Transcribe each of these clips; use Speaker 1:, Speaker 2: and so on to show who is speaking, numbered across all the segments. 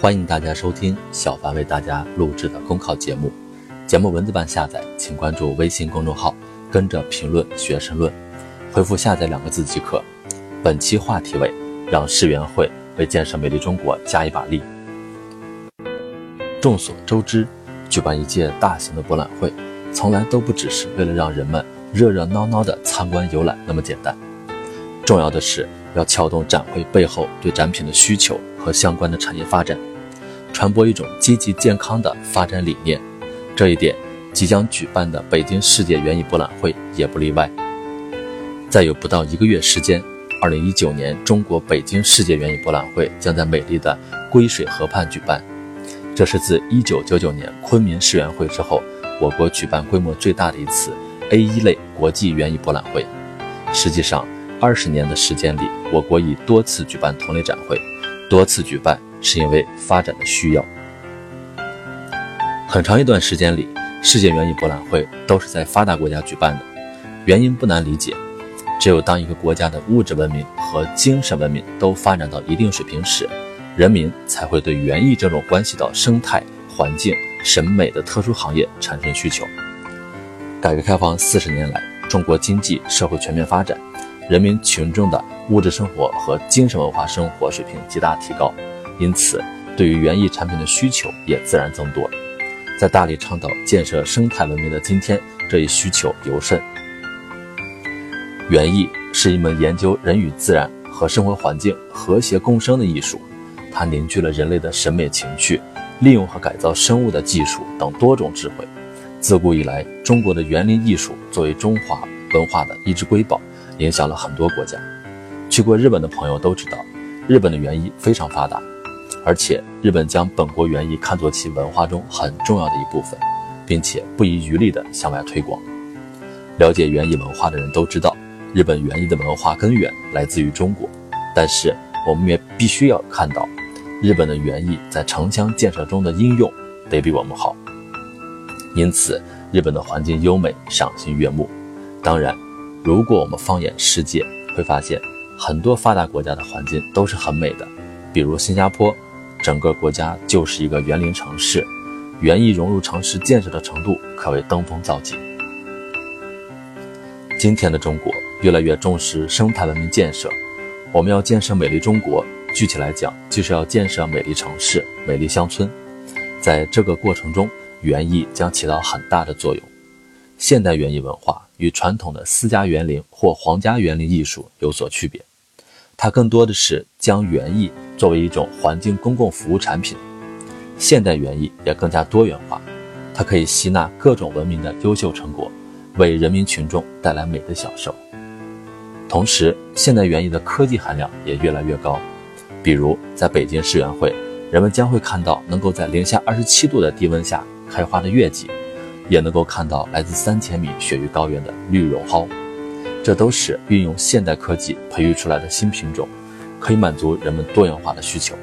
Speaker 1: 欢迎大家收听小凡为大家录制的公考节目。节目文字版下载，请关注微信公众号，跟着评论学申论，回复“下载”两个字即可。本期话题为：让世园会为建设美丽中国加一把力。众所周知，举办一届大型的博览会，从来都不只是为了让人们热热闹闹的参观游览那么简单。重要的是要撬动展会背后对展品的需求和相关的产业发展，传播一种积极健康的发展理念。这一点，即将举办的北京世界园艺博览会也不例外。再有不到一个月时间，二零一九年中国北京世界园艺博览会将在美丽的归水河畔举办。这是自一九九九年昆明世园会之后，我国举办规模最大的一次 A 一类国际园艺博览会。实际上，二十年的时间里，我国已多次举办同类展会，多次举办是因为发展的需要。很长一段时间里，世界园艺博览会都是在发达国家举办的，原因不难理解。只有当一个国家的物质文明和精神文明都发展到一定水平时，人民才会对园艺这种关系到生态环境、审美的特殊行业产生需求。改革开放四十年来，中国经济社会全面发展。人民群众的物质生活和精神文化生活水平极大提高，因此对于园艺产品的需求也自然增多。在大力倡导建设生态文明的今天，这一需求尤甚。园艺是一门研究人与自然和生活环境和谐共生的艺术，它凝聚了人类的审美情趣、利用和改造生物的技术等多种智慧。自古以来，中国的园林艺术作为中华文化的一支瑰宝。影响了很多国家。去过日本的朋友都知道，日本的园艺非常发达，而且日本将本国园艺看作其文化中很重要的一部分，并且不遗余力地向外推广。了解园艺文化的人都知道，日本园艺的文化根源来自于中国。但是我们也必须要看到，日本的园艺在城乡建设中的应用得比我们好。因此，日本的环境优美，赏心悦目。当然。如果我们放眼世界，会发现很多发达国家的环境都是很美的，比如新加坡，整个国家就是一个园林城市，园艺融入城市建设的程度可谓登峰造极。今天的中国越来越重视生态文明建设，我们要建设美丽中国，具体来讲就是要建设美丽城市、美丽乡村，在这个过程中，园艺将起到很大的作用。现代园艺文化。与传统的私家园林或皇家园林艺术有所区别，它更多的是将园艺作为一种环境公共服务产品。现代园艺也更加多元化，它可以吸纳各种文明的优秀成果，为人民群众带来美的享受。同时，现代园艺的科技含量也越来越高，比如在北京世园会，人们将会看到能够在零下二十七度的低温下开花的月季。也能够看到来自三千米雪域高原的绿绒蒿，这都是运用现代科技培育出来的新品种，可以满足人们多元化的需求。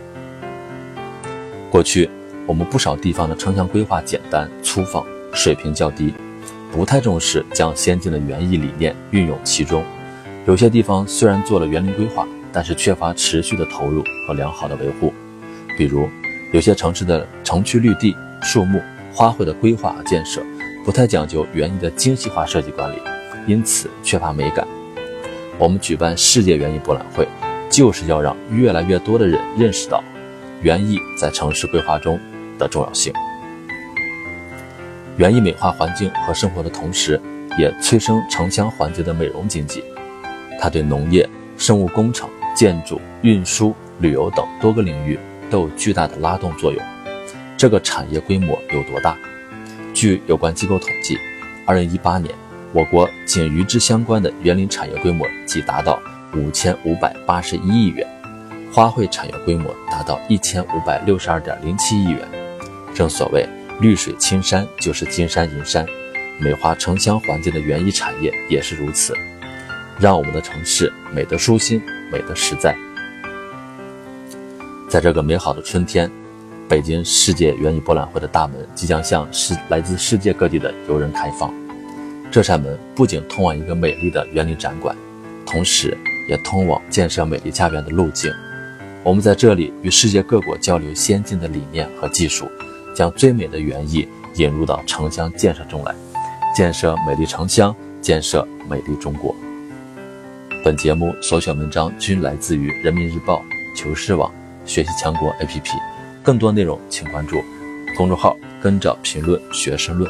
Speaker 1: 过去，我们不少地方的城乡规划简单粗放，水平较低，不太重视将先进的园艺理念运用其中。有些地方虽然做了园林规划，但是缺乏持续的投入和良好的维护。比如，有些城市的城区绿地、树木。花卉的规划和建设不太讲究园艺的精细化设计管理，因此缺乏美感。我们举办世界园艺博览会，就是要让越来越多的人认识到园艺在城市规划中的重要性。园艺美化环境和生活的同时，也催生城乡环节的美容经济。它对农业、生物工程、建筑、运输、旅游等多个领域都有巨大的拉动作用。这个产业规模有多大？据有关机构统计，二零一八年，我国仅与之相关的园林产业规模即达到五千五百八十一亿元，花卉产业规模达到一千五百六十二点零七亿元。正所谓绿水青山就是金山银山，美化城乡环境的园艺产业也是如此，让我们的城市美得舒心，美得实在。在这个美好的春天。北京世界园艺博览会的大门即将向世来自世界各地的游人开放。这扇门不仅通往一个美丽的园林展馆，同时也通往建设美丽家园的路径。我们在这里与世界各国交流先进的理念和技术，将最美的园艺引入到城乡建设中来，建设美丽城乡，建设美丽中国。本节目所选文章均来自于人民日报、求是网、学习强国 APP，更多内容请关注公众号“跟着评论学申论”。